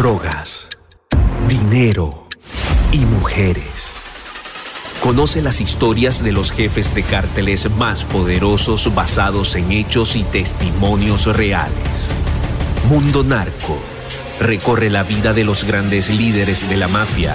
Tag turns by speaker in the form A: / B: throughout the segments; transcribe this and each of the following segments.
A: drogas, dinero y mujeres. Conoce las historias de los jefes de cárteles más poderosos basados en hechos y testimonios reales. Mundo Narco recorre la vida de los grandes líderes de la mafia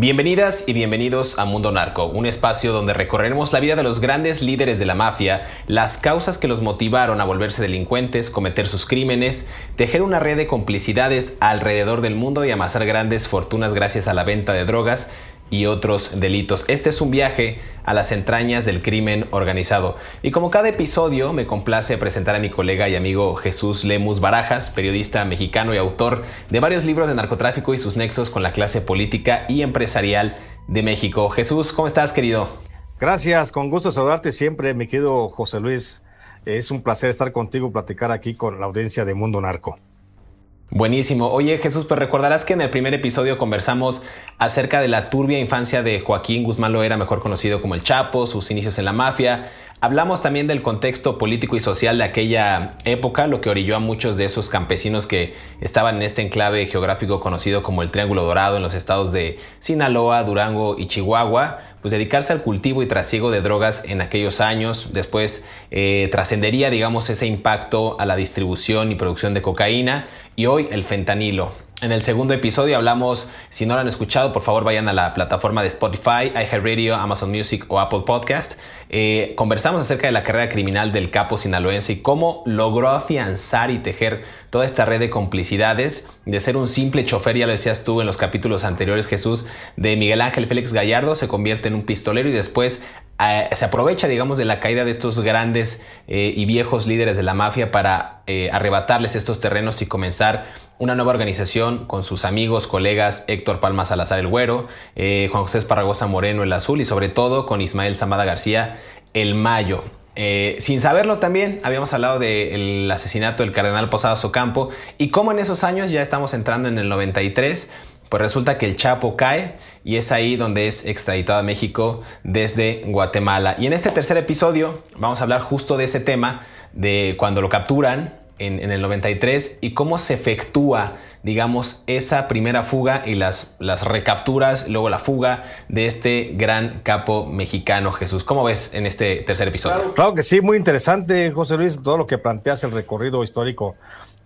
B: Bienvenidas y bienvenidos a Mundo Narco, un espacio donde recorreremos la vida de los grandes líderes de la mafia, las causas que los motivaron a volverse delincuentes, cometer sus crímenes, tejer una red de complicidades alrededor del mundo y amasar grandes fortunas gracias a la venta de drogas y otros delitos. Este es un viaje a las entrañas del crimen organizado. Y como cada episodio, me complace presentar a mi colega y amigo Jesús Lemus Barajas, periodista mexicano y autor de varios libros de narcotráfico y sus nexos con la clase política y empresarial de México. Jesús, ¿cómo estás, querido?
C: Gracias, con gusto saludarte siempre, mi querido José Luis. Es un placer estar contigo, platicar aquí con la audiencia de Mundo Narco.
B: Buenísimo. Oye Jesús, pues recordarás que en el primer episodio conversamos acerca de la turbia infancia de Joaquín Guzmán Loera, mejor conocido como el Chapo, sus inicios en la mafia, Hablamos también del contexto político y social de aquella época, lo que orilló a muchos de esos campesinos que estaban en este enclave geográfico conocido como el Triángulo Dorado en los estados de Sinaloa, Durango y Chihuahua, pues dedicarse al cultivo y trasiego de drogas en aquellos años. Después eh, trascendería, digamos, ese impacto a la distribución y producción de cocaína y hoy el fentanilo. En el segundo episodio hablamos, si no lo han escuchado, por favor vayan a la plataforma de Spotify, iHeartRadio, Amazon Music o Apple Podcast. Eh, conversamos acerca de la carrera criminal del capo sinaloense y cómo logró afianzar y tejer toda esta red de complicidades, de ser un simple chofer, ya lo decías tú en los capítulos anteriores, Jesús, de Miguel Ángel Félix Gallardo, se convierte en un pistolero y después eh, se aprovecha, digamos, de la caída de estos grandes eh, y viejos líderes de la mafia para arrebatarles estos terrenos y comenzar una nueva organización con sus amigos, colegas Héctor Palma Salazar el Güero, eh, Juan José Esparragosa Moreno el Azul y sobre todo con Ismael Zamada García el Mayo. Eh, sin saberlo también, habíamos hablado del asesinato del cardenal Posadas Ocampo y cómo en esos años, ya estamos entrando en el 93, pues resulta que el Chapo cae y es ahí donde es extraditado a México desde Guatemala. Y en este tercer episodio vamos a hablar justo de ese tema, de cuando lo capturan, en, el 93 y cómo se efectúa, digamos, esa primera fuga y las, las recapturas, luego la fuga de este gran capo mexicano, Jesús. ¿Cómo ves en este tercer episodio?
C: Claro, que sí, muy interesante, José Luis, todo lo que planteas, el recorrido histórico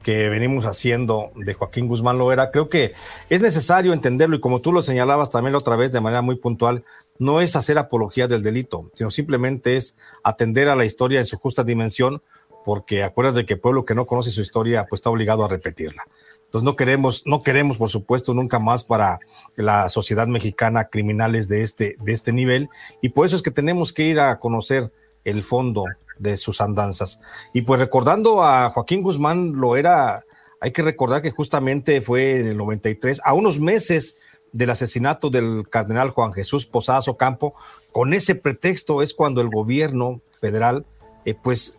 C: que venimos haciendo de Joaquín Guzmán Loera. Creo que es necesario entenderlo y como tú lo señalabas también otra vez de manera muy puntual, no es hacer apología del delito, sino simplemente es atender a la historia en su justa dimensión porque acuérdate que el pueblo que no conoce su historia pues está obligado a repetirla. Entonces no queremos, no queremos por supuesto nunca más para la sociedad mexicana criminales de este, de este nivel y por eso es que tenemos que ir a conocer el fondo de sus andanzas. Y pues recordando a Joaquín Guzmán lo era, hay que recordar que justamente fue en el 93, a unos meses del asesinato del cardenal Juan Jesús Posadas Campo, con ese pretexto es cuando el gobierno federal eh, pues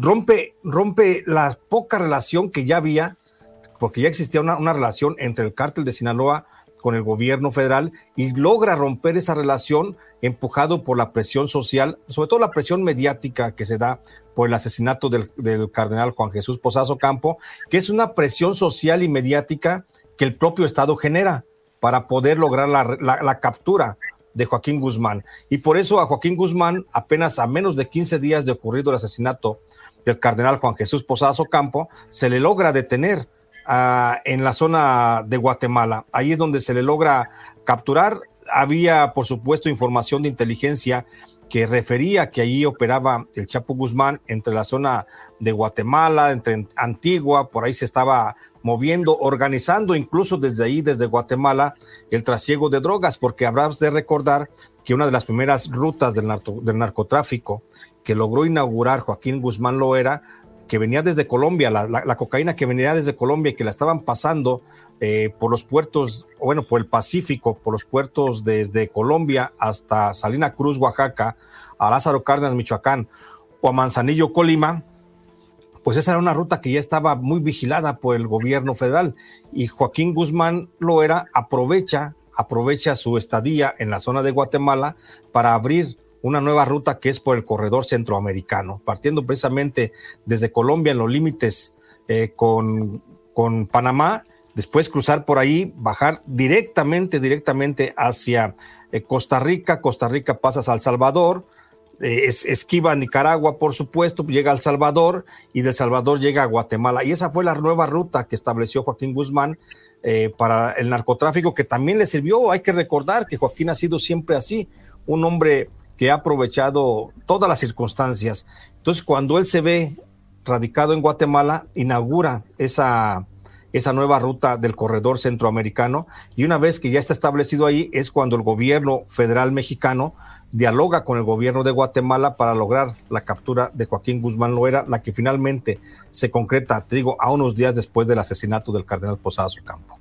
C: rompe, rompe la poca relación que ya había, porque ya existía una, una relación entre el cártel de Sinaloa con el gobierno federal y logra romper esa relación empujado por la presión social, sobre todo la presión mediática que se da por el asesinato del, cardenal Juan Jesús Posazo Campo, que es una presión social y mediática que el propio Estado genera para poder lograr la, captura de Joaquín Guzmán. Y por eso a Joaquín Guzmán, apenas a menos de 15 días de ocurrido el asesinato del cardenal Juan Jesús Posazo Campo, se le logra detener en la zona de Guatemala. Ahí es donde se le logra capturar había, por supuesto, información de inteligencia que refería que allí operaba el Chapo Guzmán entre la zona de Guatemala, entre Antigua, por ahí se estaba moviendo, organizando incluso desde ahí, desde Guatemala, el trasiego de drogas, porque habrás de recordar que una de las primeras rutas del, del narcotráfico que logró inaugurar Joaquín Guzmán Loera, que venía desde Colombia, la, la cocaína que venía desde Colombia y que la estaban pasando eh, por los puertos, bueno, por el Pacífico, por los puertos desde Colombia hasta Salina Cruz, Oaxaca, a Lázaro Cárdenas, Michoacán, o a Manzanillo, Colima, pues esa era una ruta que ya estaba muy vigilada por el gobierno federal. Y Joaquín Guzmán lo era, aprovecha, aprovecha su estadía en la zona de Guatemala para abrir una nueva ruta que es por el corredor centroamericano, partiendo precisamente desde Colombia en los límites eh, con, con Panamá después cruzar por ahí, bajar directamente, directamente hacia eh, Costa Rica, Costa Rica pasas a El Salvador, eh, esquiva a Nicaragua, por supuesto, llega al Salvador y del Salvador llega a Guatemala. Y esa fue la nueva ruta que estableció Joaquín Guzmán para el narcotráfico, que también le sirvió. Hay que recordar que Joaquín ha sido siempre así, un hombre que ha aprovechado todas las circunstancias. Entonces, cuando él se ve radicado en Guatemala, inaugura esa esa nueva ruta del corredor centroamericano y una vez que ya está establecido ahí es cuando el gobierno federal mexicano dialoga con el gobierno de Guatemala para lograr la captura de Joaquín Guzmán Loera, la que finalmente se concreta, te digo, a unos días después del asesinato del cardenal Posadas Campo.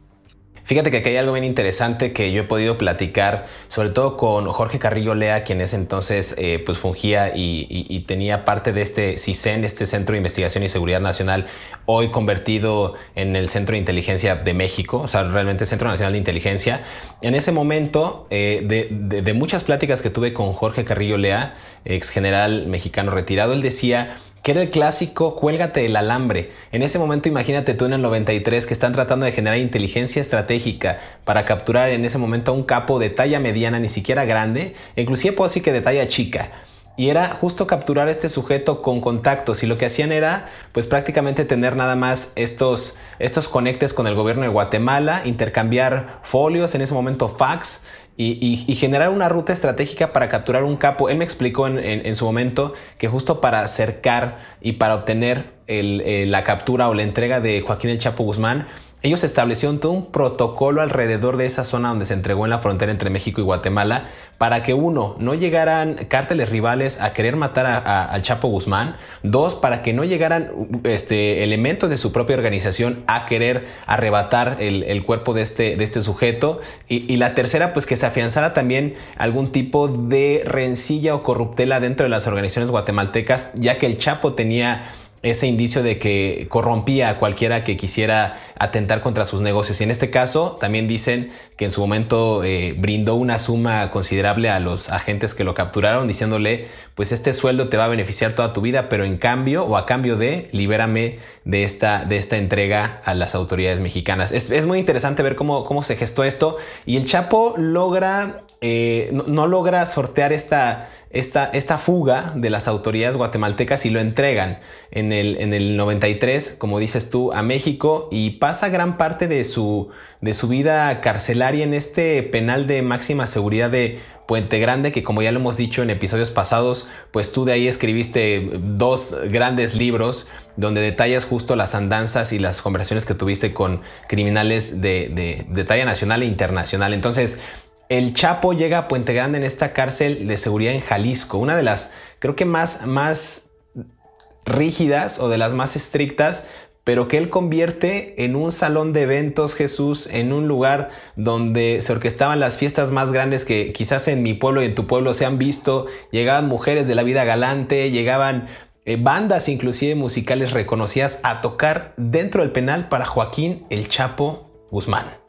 B: Fíjate que aquí hay algo bien interesante que yo he podido platicar, sobre todo con Jorge Carrillo Lea, quien es entonces eh, pues fungía y, tenía parte de este CISEN, este Centro de Investigación y Seguridad Nacional, hoy convertido en el Centro de Inteligencia de México, o sea, realmente Centro Nacional de Inteligencia. En ese momento, eh, de, de muchas pláticas que tuve con Jorge Carrillo Lea, ex general mexicano retirado, él decía que era el clásico cuélgate del alambre. En ese momento imagínate tú en el 93 que están tratando de generar inteligencia estratégica para capturar en ese momento a un capo de talla mediana, ni siquiera grande, inclusive puedo decir que de talla chica. Y era justo capturar a este sujeto con contactos y lo que hacían era pues prácticamente tener nada más estos, estos conectes con el gobierno de Guatemala, intercambiar folios, en ese momento fax y, generar una ruta estratégica para capturar un capo. Él me explicó en, su momento que justo para acercar y para obtener eh, la captura o la entrega de Joaquín el Chapo Guzmán, ellos establecieron todo un protocolo alrededor de esa zona donde se entregó en la frontera entre México y Guatemala para que uno, no llegaran cárteles rivales a querer matar al Chapo Guzmán, dos, para que no llegaran este, elementos de su propia organización a querer arrebatar el, cuerpo de este, este sujeto, y, la tercera, pues que se afianzara también algún tipo de rencilla o corruptela dentro de las organizaciones guatemaltecas, ya que el Chapo tenía ese indicio de que corrompía a cualquiera que quisiera atentar contra sus negocios. Y en este caso también dicen que en su momento eh, brindó una suma considerable a los agentes que lo capturaron, diciéndole, pues este sueldo te va a beneficiar toda tu vida, pero en cambio o a cambio de, libérame de esta, de esta entrega a las autoridades mexicanas. Es, muy interesante ver cómo, cómo se gestó esto y el Chapo logra eh, no, logra sortear esta, esta, esta, fuga de las autoridades guatemaltecas y lo entregan en el, en el 93, como dices tú, a México y pasa gran parte de su, de su vida carcelaria en este penal de máxima seguridad de Puente Grande, que como ya lo hemos dicho en episodios pasados, pues tú de ahí escribiste dos grandes libros donde detallas justo las andanzas y las conversaciones que tuviste con criminales de, de, de talla nacional e internacional. Entonces, el Chapo llega a Puente Grande en esta cárcel de seguridad en Jalisco, una de las, creo que más, más rígidas o de las más estrictas, pero que él convierte en un salón de eventos, Jesús, en un lugar donde se orquestaban las fiestas más grandes que quizás en mi pueblo y en tu pueblo se han visto. Llegaban mujeres de la vida galante, llegaban eh, bandas inclusive musicales reconocidas a tocar dentro del penal para Joaquín El Chapo Guzmán.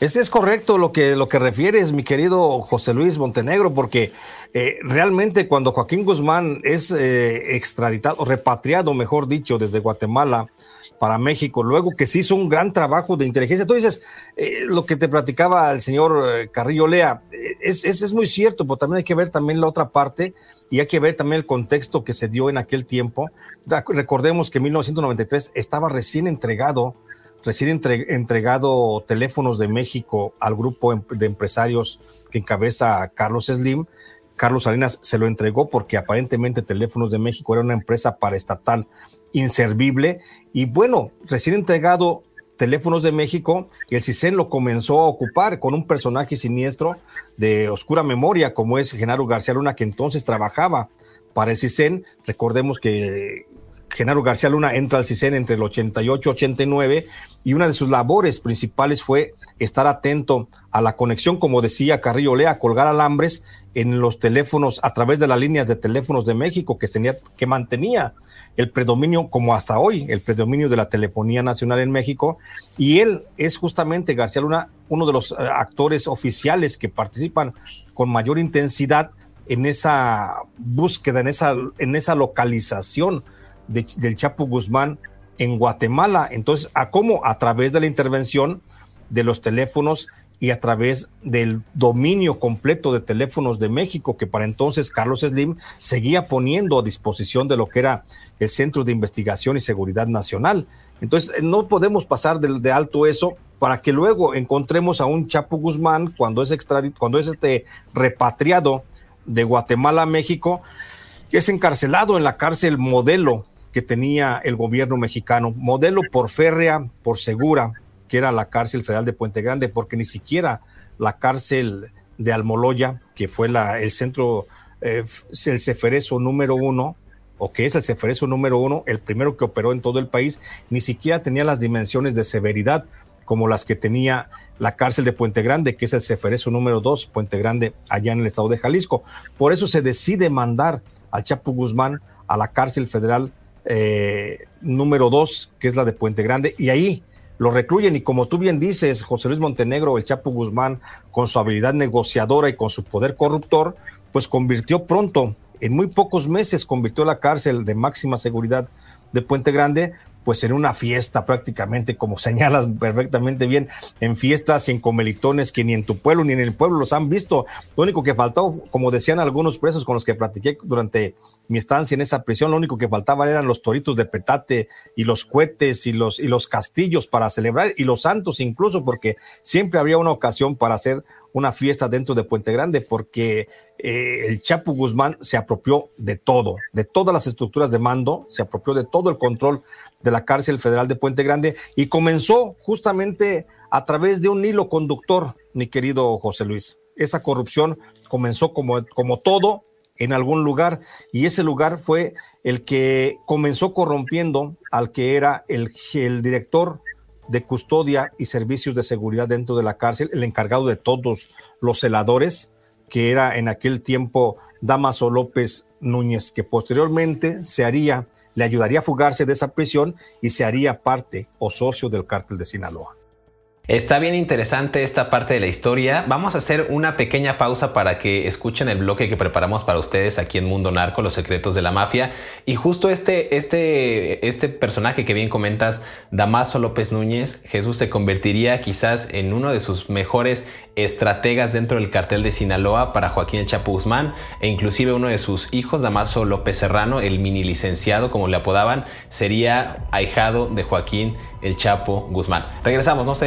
C: Ese es correcto lo que, lo que refieres, mi querido José Luis Montenegro, porque eh, realmente cuando Joaquín Guzmán es eh, extraditado, repatriado, mejor dicho, desde Guatemala para México, luego que se hizo un gran trabajo de inteligencia, tú dices, eh, lo que te platicaba el señor Carrillo Lea, es, es, es muy cierto, pero también hay que ver también la otra parte y hay que ver también el contexto que se dio en aquel tiempo. Recordemos que en 1993 estaba recién entregado recién entregado teléfonos de México al grupo em-, de empresarios que encabeza Carlos Slim. Carlos Salinas se lo entregó porque aparentemente Teléfonos de México era una empresa paraestatal inservible. Y bueno, recién entregado Teléfonos de México, el CISEN lo comenzó a ocupar con un personaje siniestro de oscura memoria, como es Genaro García Luna, que entonces trabajaba para el CISEN. Recordemos que Genaro García Luna entra al CISEN entre el 88 y 89 y una de sus labores principales fue estar atento a la conexión, como decía Carrillo Lea, colgar alambres en los teléfonos a través de las líneas de teléfonos de México que, tenía, que mantenía el predominio, como hasta hoy, el predominio de la telefonía nacional en México. Y él es justamente, García Luna, uno de los eh, actores oficiales que participan con mayor intensidad en esa búsqueda, en esa, en esa localización del Chapo Guzmán en Guatemala. Entonces, ¿a cómo? A través de la intervención de los teléfonos y a través del dominio completo de teléfonos de México, que para entonces Carlos Slim seguía poniendo a disposición de lo que era el Centro de Investigación y Seguridad Nacional. Entonces, no podemos pasar de, alto eso para que luego encontremos a un Chapo Guzmán cuando es, cuando es este repatriado de Guatemala a México, que es encarcelado en la cárcel modelo que tenía el gobierno mexicano, modelo por férrea, por segura, que era la cárcel federal de Puente Grande, porque ni siquiera la cárcel de Almoloya, que fue la, el centro, eh, el ceferezo número uno, o que es el ceferezo número uno, el primero que operó en todo el país, ni siquiera tenía las dimensiones de severidad como las que tenía la cárcel de Puente Grande, que es el ceferezo número dos, Puente Grande, allá en el estado de Jalisco. Por eso se decide mandar al Chapo Guzmán a la cárcel federal eh, número dos, que es la de Puente Grande, y ahí lo recluyen y como tú bien dices, José Luis Montenegro, el Chapo Guzmán, con su habilidad negociadora y con su poder corruptor, pues convirtió pronto, en muy pocos meses, convirtió la cárcel de máxima seguridad de Puente Grande pues en una fiesta prácticamente, como señalas perfectamente bien, en fiestas sin comelitones que ni en tu pueblo ni en el pueblo los han visto. Lo único que faltó, como decían algunos presos con los que platiqué durante mi estancia en esa prisión, lo único que faltaban eran los toritos de petate y los cohetes y los, y los castillos para celebrar y los santos incluso, porque siempre habría una ocasión para hacer una fiesta dentro de Puente Grande porque eh, el Chapo Guzmán se apropió de todo, de todas las estructuras de mando, se apropió de todo el control de la cárcel federal de Puente Grande y comenzó justamente a través de un hilo conductor, mi querido José Luis. Esa corrupción comenzó como, como todo en algún lugar y ese lugar fue el que comenzó corrompiendo al que era el, el director de custodia y servicios de seguridad dentro de la cárcel, el encargado de todos los celadores, que era en aquel tiempo Damaso López Núñez, que posteriormente se haría, le ayudaría a fugarse de esa prisión y se haría parte o socio del cártel de Sinaloa.
B: Está bien interesante esta parte de la historia. Vamos a hacer una pequeña pausa para que escuchen el bloque que preparamos para ustedes aquí en Mundo Narco, los secretos de la mafia. Y justo este, este, este personaje que bien comentas, Damaso López Núñez, Jesús se convertiría quizás en uno de sus mejores estrategas dentro del cartel de Sinaloa para Joaquín Chapo Guzmán e inclusive uno de sus hijos, Damaso López Serrano, el mini licenciado como le apodaban, sería ahijado de Joaquín El Chapo Guzmán. Regresamos, no se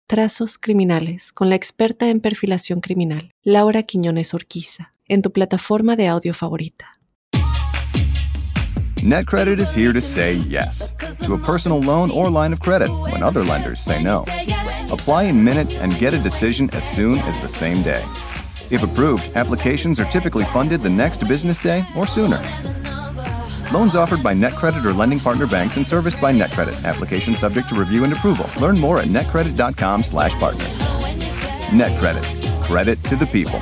D: Trazos Criminales con la experta en perfilación criminal, Laura Quiñones Orquiza, en tu plataforma de audio favorita.
E: NetCredit is here to say yes to a personal loan or line of credit when other lenders say no. Apply in minutes and get a decision as soon as the same day. If approved, applications are typically funded the next business day or sooner. Loans offered by NetCredit or lending partner banks and serviced by NetCredit. Application subject to review and approval. Learn more at netcredit.com/partner. NetCredit. Credit to the people.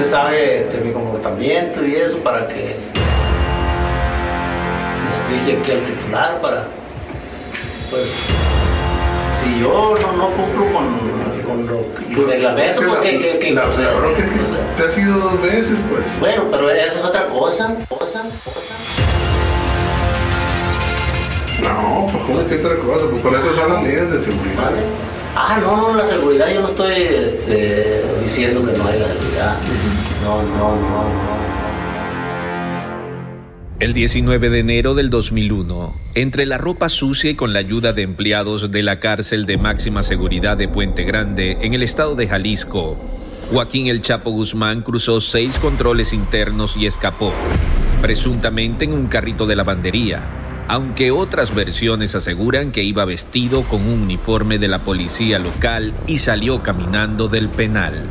F: Usted sabe de mi comportamiento y eso para que me explique aquí al titular para pues si yo no, no cumplo con, con lo, reglamento porque que, que,
G: la,
F: pues,
G: la que te has ido dos veces, pues.
F: bueno pero eso es otra cosa cosa cosa
G: No, pues ¿cómo es que otra cosa? Pues por eso son las medidas de seguridad.
F: ¿Vale? Ah, no, no, la seguridad yo no estoy este, diciendo que no hay seguridad. No, no, no, no.
A: El 19 de enero del 2001, entre la ropa sucia y con la ayuda de empleados de la cárcel de máxima seguridad de Puente Grande, en el estado de Jalisco, Joaquín El Chapo Guzmán cruzó seis controles internos y escapó, presuntamente en un carrito de lavandería, aunque otras versiones aseguran que iba vestido con un uniforme de la policía local y salió caminando del penal.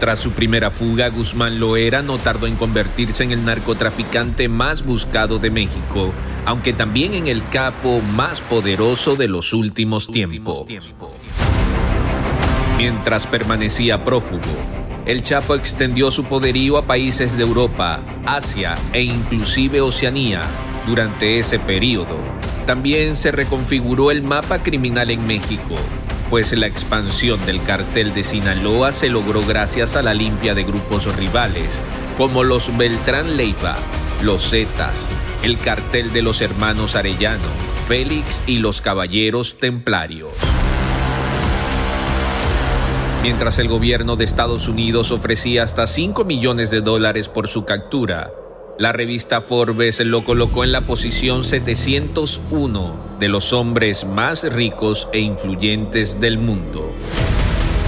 A: Tras su primera fuga, Guzmán Loera no tardó en convertirse en el narcotraficante más buscado de México, aunque también en el capo más poderoso de los últimos tiempos. Mientras permanecía prófugo, el Chapo extendió su poderío a países de Europa, Asia e inclusive Oceanía. Durante ese periodo, también se reconfiguró el mapa criminal en México, pues la expansión del cartel de Sinaloa se logró gracias a la limpia de grupos rivales, como los Beltrán Leiva, los Zetas, el cartel de los hermanos Arellano, Félix y los Caballeros Templarios. Mientras el gobierno de Estados Unidos ofrecía hasta 5 millones de dólares por su captura, la revista Forbes lo colocó en la posición 701 de los hombres más ricos e influyentes del mundo.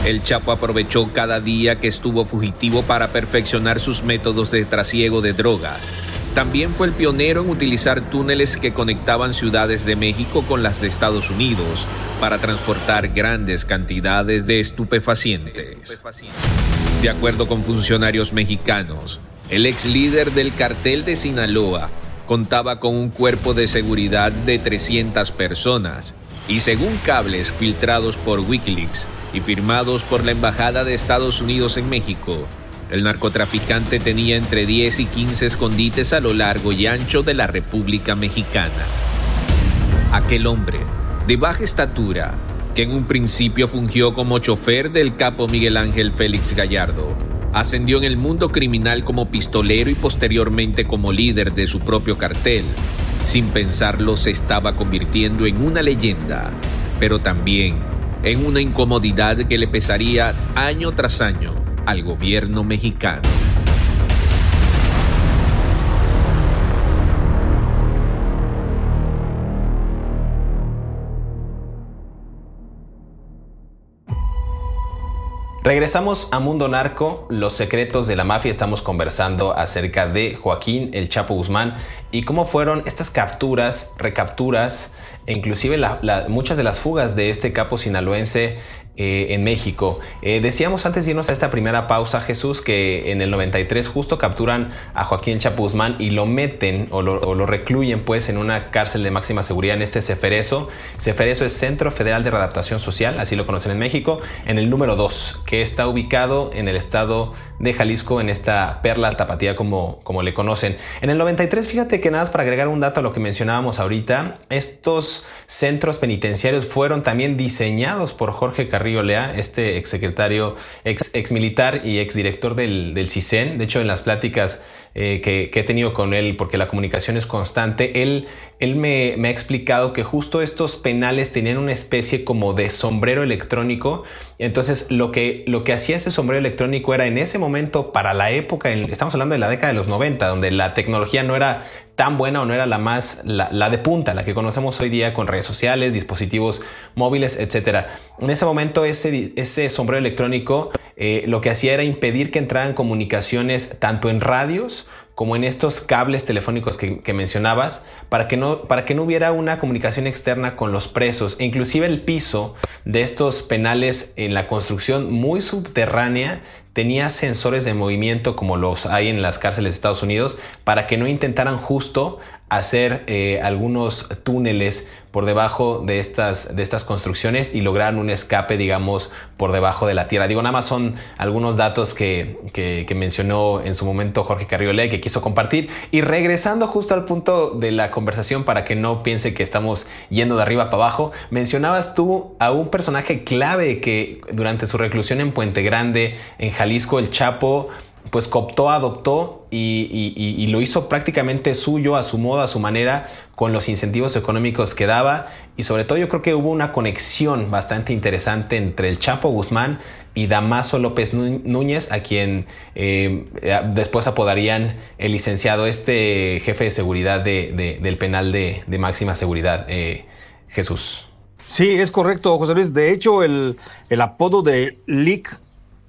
A: El Chapo aprovechó cada día que estuvo fugitivo para perfeccionar sus métodos de trasiego de drogas. También fue el pionero en utilizar túneles que conectaban ciudades de México con las de Estados Unidos para transportar grandes cantidades de estupefacientes. De acuerdo con funcionarios mexicanos, el ex líder del cartel de Sinaloa contaba con un cuerpo de seguridad de 300 personas y según cables filtrados por Wikileaks y firmados por la Embajada de Estados Unidos en México, el narcotraficante tenía entre 10 y 15 escondites a lo largo y ancho de la República Mexicana. Aquel hombre, de baja estatura, que en un principio fungió como chofer del capo Miguel Ángel Félix Gallardo, ascendió en el mundo criminal como pistolero y posteriormente como líder de su propio cartel. Sin pensarlo se estaba convirtiendo en una leyenda, pero también en una incomodidad que le pesaría año tras año al gobierno mexicano.
B: Regresamos a Mundo Narco, los secretos de la mafia. Estamos conversando acerca de Joaquín El Chapo Guzmán y cómo fueron estas capturas, recapturas e inclusive muchas de las fugas de este capo sinaloense eh, en México. Eh, decíamos antes de irnos a esta primera pausa, Jesús, que en el 93 justo capturan a Joaquín Chapuzmán y lo meten o lo, recluyen pues en una cárcel de máxima seguridad en este Ceferezo. Ceferezo es Centro Federal de Readaptación Social, así lo conocen en México, en el número 2, que está ubicado en el estado de Jalisco, en esta perla tapatía como, como le conocen. En el 93, fíjate que nada más para agregar un dato a lo que mencionábamos ahorita, estos centros penitenciarios fueron también diseñados por Jorge Carrillo Lea, este exsecretario, ex, ex militar y ex director del, del CISEN. De hecho, en las pláticas eh, que, he tenido con él, porque la comunicación es constante, él, él me, ha explicado que justo estos penales tenían una especie como de sombrero electrónico. Entonces, lo que, lo que hacía ese sombrero electrónico era en ese momento, para la época, estamos hablando de la década de los 90, donde la tecnología no era tan buena o no era la más, la, de punta, la que conocemos hoy día con redes sociales, dispositivos móviles, etc. En ese momento ese, sombrero electrónico eh, lo que hacía era impedir que entraran comunicaciones tanto en radios como en estos cables telefónicos que, mencionabas, para que, no, para que no hubiera una comunicación externa con los presos. E inclusive el piso de estos penales en la construcción muy subterránea tenía sensores de movimiento como los hay en las cárceles de Estados Unidos para que no intentaran justo hacer eh, algunos túneles por debajo de estas, de estas construcciones y lograr un escape, digamos, por debajo de la tierra. Digo, nada más son algunos datos que, que, mencionó en su momento Jorge Carriole que quiso compartir. Y regresando justo al punto de la conversación para que no piense que estamos yendo de arriba para abajo, mencionabas tú a un personaje clave que durante su reclusión en Puente Grande, en Jalisco, el Chapo, pues cooptó, adoptó y, lo hizo prácticamente suyo, a su modo, a su manera, con los incentivos económicos que daba. Y sobre todo yo creo que hubo una conexión bastante interesante entre el Chapo Guzmán y Damaso López Núñez, a quien eh, después apodarían el licenciado, este jefe de seguridad del penal de, máxima seguridad, eh, Jesús.
C: Sí, es correcto, José Luis. De hecho, el, el apodo de LIC,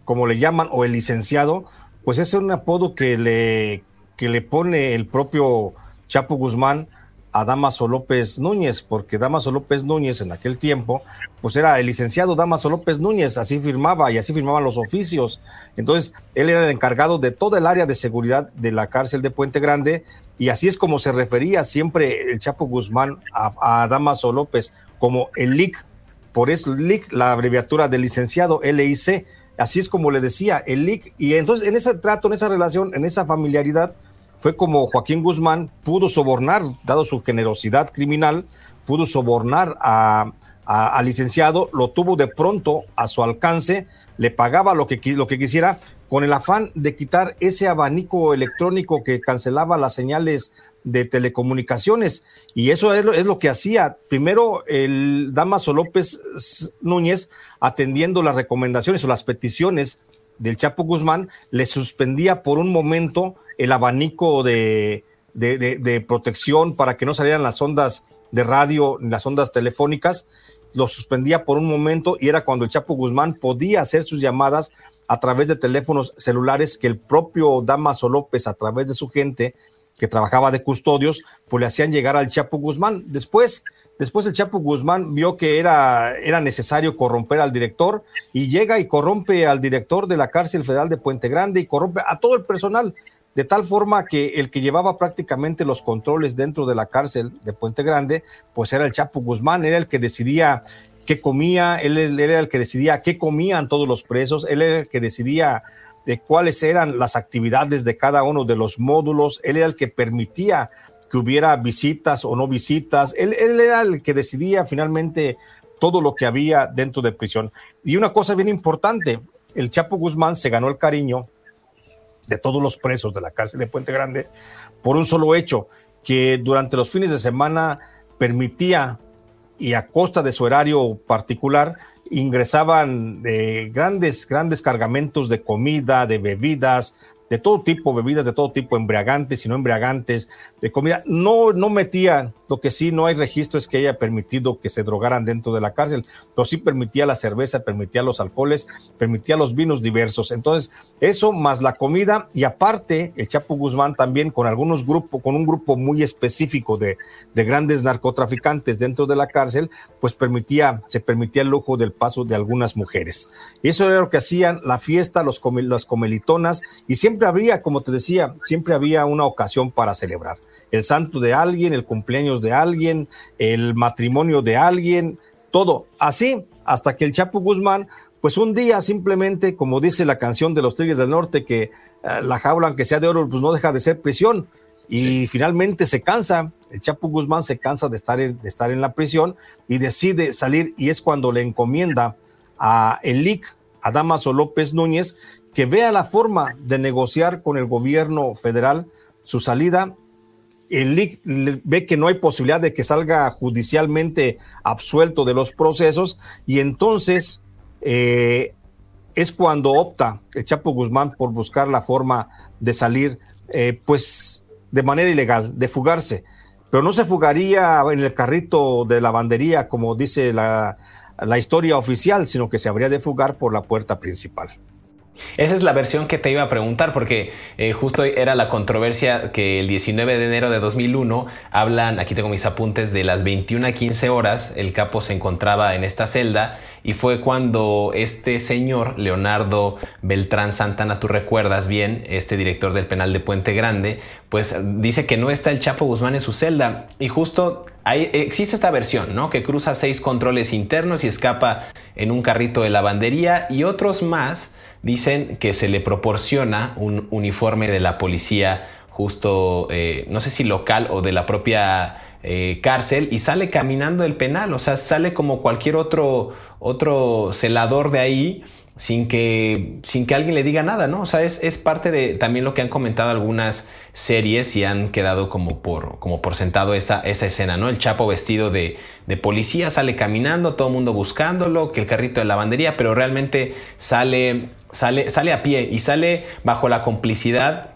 C: como le llaman, o el licenciado, pues es un apodo que le, que le pone el propio Chapo Guzmán a Damaso López Núñez, porque Damaso López Núñez en aquel tiempo, pues era el licenciado Damaso López Núñez, así firmaba y así firmaban los oficios. Entonces, él era el encargado de toda el área de seguridad de la cárcel de Puente Grande y así es como se refería siempre el Chapo Guzmán a, Damaso López como el LIC, por eso LIC, la abreviatura del licenciado LIC Así es como le decía el LIC. Y entonces en ese trato, en esa relación, en esa familiaridad, fue como Joaquín Guzmán pudo sobornar, dado su generosidad criminal, pudo sobornar al licenciado, lo tuvo de pronto a su alcance, le pagaba lo que, lo que quisiera, con el afán de quitar ese abanico electrónico que cancelaba las señales de telecomunicaciones. Y eso es lo, que hacía. Primero, el Damaso López Núñez, atendiendo las recomendaciones o las peticiones del Chapo Guzmán, le suspendía por un momento el abanico de, de, protección para que no salieran las ondas de radio, las ondas telefónicas, lo suspendía por un momento y era cuando el Chapo Guzmán podía hacer sus llamadas a través de teléfonos celulares que el propio Damaso López, a través de su gente, que trabajaba de custodios, pues le hacían llegar al Chapo Guzmán. Después, después el Chapo Guzmán vio que era, era necesario corromper al director y llega y corrompe al director de la cárcel federal de Puente Grande y corrompe a todo el personal, de tal forma que el que llevaba prácticamente los controles dentro de la cárcel de Puente Grande, pues era el Chapo Guzmán, era el que decidía qué comía, él, él era el que decidía qué comían todos los presos, él era el que decidía de cuáles eran las actividades de cada uno de los módulos. Él era el que permitía que hubiera visitas o no visitas. Él, era el que decidía finalmente todo lo que había dentro de prisión. Y una cosa bien importante, el Chapo Guzmán se ganó el cariño de todos los presos de la cárcel de Puente Grande por un solo hecho, que durante los fines de semana permitía y a costa de su horario particular ingresaban eh, grandes, grandes cargamentos de comida, de bebidas, de todo tipo, bebidas de todo tipo, embriagantes y no embriagantes, de comida. No, no metía, Lo que sí no hay registro es que haya permitido que se drogaran dentro de la cárcel, pero sí permitía la cerveza, permitía los alcoholes, permitía los vinos diversos. Entonces, eso más la comida y aparte, el Chapo Guzmán también con algunos grupos, con un grupo muy específico de, de grandes narcotraficantes dentro de la cárcel, pues permitía, se permitía el lujo del paso de algunas mujeres. Eso era lo que hacían la fiesta, los las comelitonas, y siempre había, como te decía, siempre había una ocasión para celebrar el santo de alguien, el cumpleaños de alguien, el matrimonio de alguien, todo. Así, hasta que el Chapo Guzmán, pues un día simplemente, como dice la canción de los Tigres del Norte, que eh, la jaula, aunque sea de oro, pues no deja de ser prisión. Y finalmente se cansa, el Chapo Guzmán se cansa de estar, en, de estar en la prisión y decide salir y es cuando le encomienda a Elic, a Damaso López Núñez, que vea la forma de negociar con el gobierno federal su salida el LIC ve que no hay posibilidad de que salga judicialmente absuelto de los procesos y entonces eh, es cuando opta el Chapo Guzmán por buscar la forma de salir, eh, pues de manera ilegal, de fugarse. Pero no se fugaría en el carrito de lavandería, como dice la, la historia oficial, sino que se habría de fugar por la puerta principal.
B: Esa es la versión que te iba a preguntar, porque eh, justo era la controversia que el 19 de enero de 2001 hablan, aquí tengo mis apuntes, de las 21 a 15 horas, el capo se encontraba en esta celda y fue cuando este señor, Leonardo Beltrán Santana, tú recuerdas bien, este director del penal de Puente Grande, pues dice que no está el Chapo Guzmán en su celda y justo Existe esta versión, ¿no? Que cruza seis controles internos y escapa en un carrito de lavandería y otros más dicen que se le proporciona un uniforme de la policía justo, eh, no sé si local o de la propia eh, cárcel y sale caminando el penal, o sea, sale como cualquier otro, otro celador de ahí sin que, sin que alguien le diga nada, ¿no? O sea, es, es, parte de también lo que han comentado algunas series y han quedado como por, como por sentado esa, esa escena, ¿no? El Chapo vestido de, de policía sale caminando, todo el mundo buscándolo, que el carrito de lavandería, pero realmente sale, sale, sale a pie y sale bajo la complicidad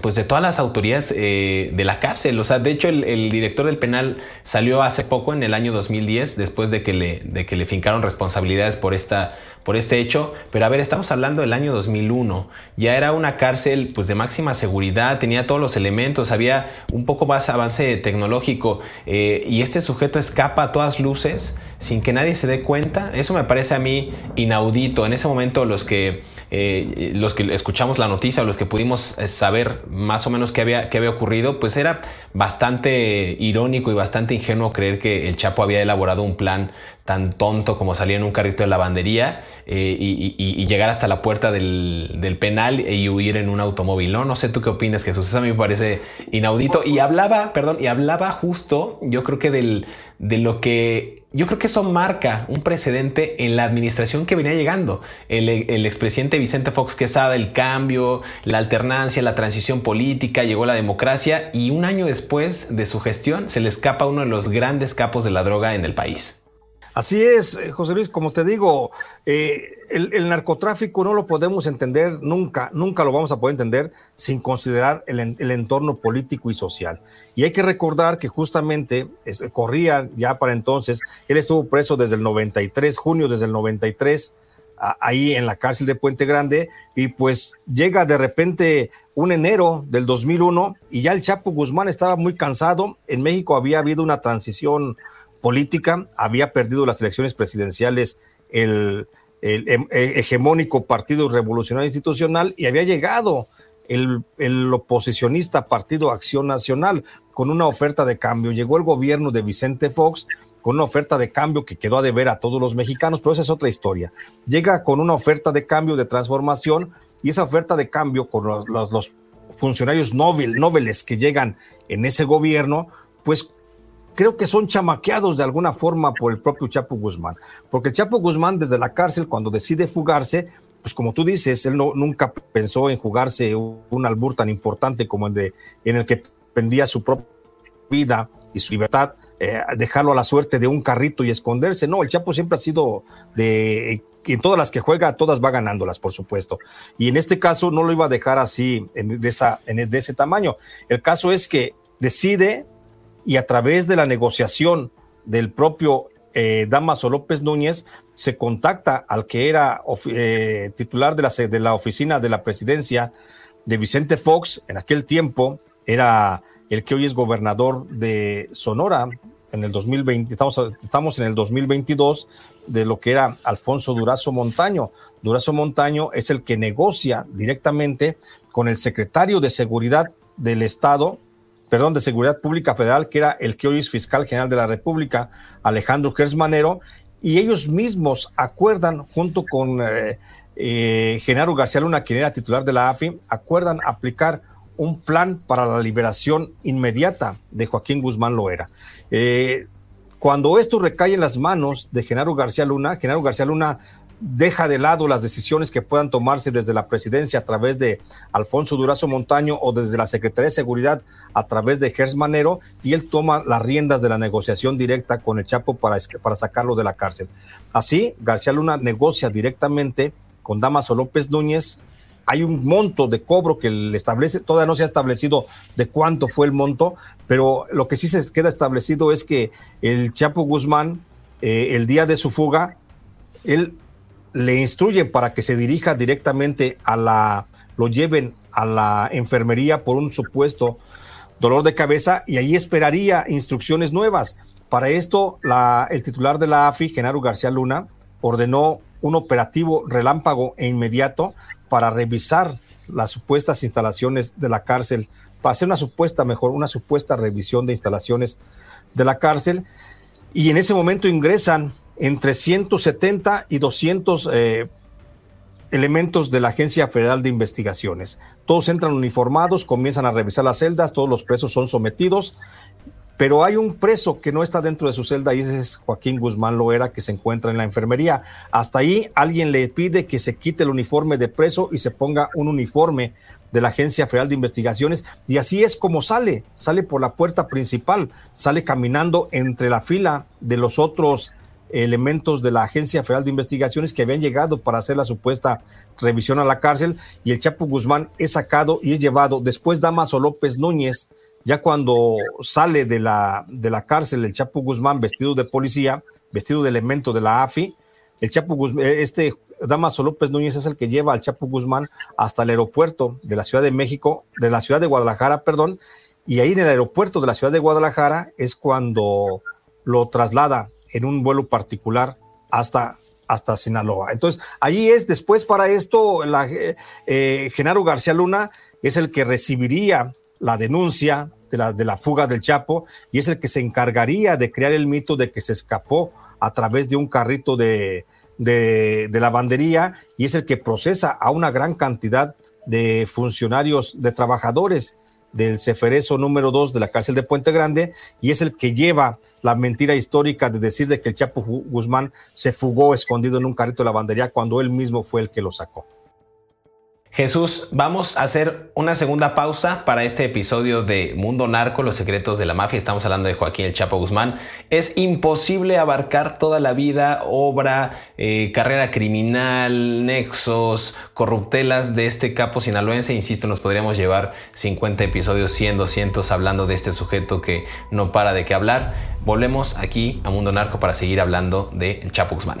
B: pues de todas las autoridades eh, de la cárcel. O sea, de hecho el, director del penal salió hace poco, en el año 2010, después de que le, de que le fincaron responsabilidades por, esta, por este hecho. Pero a ver, estamos hablando del año 2001. Ya era una cárcel pues de máxima seguridad, tenía todos los elementos, había un poco más avance tecnológico eh, y este sujeto escapa a todas luces sin que nadie se dé cuenta. Eso me parece a mí inaudito. En ese momento los que, eh, los que escuchamos la noticia o los que pudimos saber más o menos qué había, qué había ocurrido, pues era bastante irónico y bastante ingenuo creer que el Chapo había elaborado un plan tan tonto como salir en un carrito de lavandería eh, y, llegar hasta la puerta del, penal y huir en un automóvil, ¿no? No sé tú qué opinas, Jesús, eso a mí me parece inaudito. Y hablaba, perdón, y hablaba justo, yo creo que del, de lo que, yo creo que eso marca un precedente en la administración que venía llegando. El, el expresidente Vicente Fox Quesada, el cambio, la alternancia, la transición política, llegó la democracia y un año después de su gestión se le escapa uno de los grandes capos de la droga en el país.
C: Así es, eh, José Luis, como te digo, eh, el, narcotráfico no lo podemos entender nunca, nunca lo vamos a poder entender sin considerar el, entorno político y social. Y hay que recordar que justamente corría ya para entonces, él estuvo preso desde el 93, junio desde el 93, ahí en la cárcel de Puente Grande, y pues llega de repente un enero del 2001 y ya el Chapo Guzmán estaba muy cansado. En México había habido una transición política, había perdido las elecciones presidenciales el, em, e, hegemónico Partido Revolucionario Institucional y había llegado el, el, oposicionista Partido Acción Nacional con una oferta de cambio. Llegó el gobierno de Vicente Fox con una oferta de cambio que quedó a deber a todos los mexicanos, pero esa es otra historia. Llega con una oferta de cambio, de transformación, y esa oferta de cambio con los, los, los funcionarios nobles que llegan en ese gobierno, pues creo que son chamaqueados de alguna forma por el propio Chapo Guzmán, porque el Chapo Guzmán desde la cárcel cuando decide fugarse, pues como tú dices, él no, nunca pensó en jugarse un albur tan importante como el, de, en el que pendía su propia vida y su libertad, eh, dejarlo a la suerte de un carrito y esconderse. No, el Chapo siempre ha sido de en todas las que juega, todas va ganándolas, por supuesto. Y en este caso no lo iba a dejar así, en, de, ese tamaño. El caso es que decide y a través de la negociación del propio eh, Damaso López Núñez se contacta al que era eh, titular de la, de la oficina de la presidencia de Vicente Fox, en aquel tiempo era el que hoy es gobernador de Sonora, en el 2020, estamos, estamos en el 2022, de lo que era Alfonso Durazo Montaño. Durazo Montaño es el que negocia directamente con el secretario de Seguridad del Estado, perdón, de Seguridad Pública Federal, que era el que hoy es fiscal general de la República, Alejandro Gersmanero, y ellos mismos acuerdan, junto con eh, eh, Genaro García Luna, quien era titular de la AFI, acuerdan aplicar un plan para la liberación inmediata de Joaquín Guzmán Loera. Eh, cuando esto recae en las manos de Genaro García Luna, Genaro García Luna deja de lado las decisiones que puedan tomarse desde la presidencia a través de Alfonso Durazo Montaño o desde la Secretaría de Seguridad a través de Gers Manero y él toma las riendas de la negociación directa con el Chapo para, para sacarlo de la cárcel. Así, García Luna negocia directamente con Damaso López Núñez hay un monto de cobro que le establece, todavía no se ha establecido de cuánto fue el monto, pero lo que sí se queda establecido es que el Chapo Guzmán, eh, el día de su fuga, él le instruye para que se dirija directamente a la, lo lleven a la enfermería por un supuesto dolor de cabeza y ahí esperaría instrucciones nuevas. Para esto, la, el titular de la AFI, Genaro García Luna, ordenó un operativo relámpago e inmediato para revisar las supuestas instalaciones de la cárcel, para hacer una supuesta, mejor, una supuesta revisión de instalaciones de la cárcel. Y en ese momento ingresan entre 170 y 200 eh, elementos de la Agencia Federal de Investigaciones. Todos entran uniformados, comienzan a revisar las celdas, todos los presos son sometidos pero hay un preso que no está dentro de su celda y ese es Joaquín Guzmán Loera que se encuentra en la enfermería. Hasta ahí alguien le pide que se quite el uniforme de preso y se ponga un uniforme de la Agencia Federal de Investigaciones y así es como sale, sale por la puerta principal, sale caminando entre la fila de los otros elementos de la Agencia Federal de Investigaciones que habían llegado para hacer la supuesta revisión a la cárcel y el Chapo Guzmán es sacado y es llevado. Después Damaso López Núñez ya cuando sale de la, de la cárcel el Chapo Guzmán vestido de policía, vestido de elemento de la AFI, el Chapo Guzmán, eh, este Damaso López Núñez es el que lleva al Chapo Guzmán hasta el aeropuerto de la Ciudad de México, de la Ciudad de Guadalajara, perdón, y ahí en el aeropuerto de la Ciudad de Guadalajara es cuando lo traslada en un vuelo particular hasta hasta Sinaloa. Entonces, ahí es, después para esto, la, eh, eh, Genaro García Luna es el que recibiría la denuncia de la, de la fuga del Chapo y es el que se encargaría de crear el mito de que se escapó a través de un carrito de, de, de lavandería y es el que procesa a una gran cantidad de funcionarios, de trabajadores del Ceferezo número 2 de la cárcel de Puente Grande y es el que lleva la mentira histórica de decir de que el Chapo Guzmán se fugó escondido en un carrito de lavandería cuando él mismo fue el que lo sacó.
B: Jesús, vamos a hacer una segunda pausa para este episodio de Mundo Narco, los secretos de la mafia. Estamos hablando de Joaquín El Chapo Guzmán. Es imposible abarcar toda la vida, obra, eh, carrera criminal, nexos, corruptelas de este capo sinaloense. Insisto, nos podríamos llevar 50 episodios, 100, 200 hablando de este sujeto que no para de qué hablar. Volvemos aquí a Mundo Narco para seguir hablando de El Chapo Guzmán.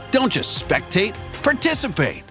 H: Don't just spectate, participate.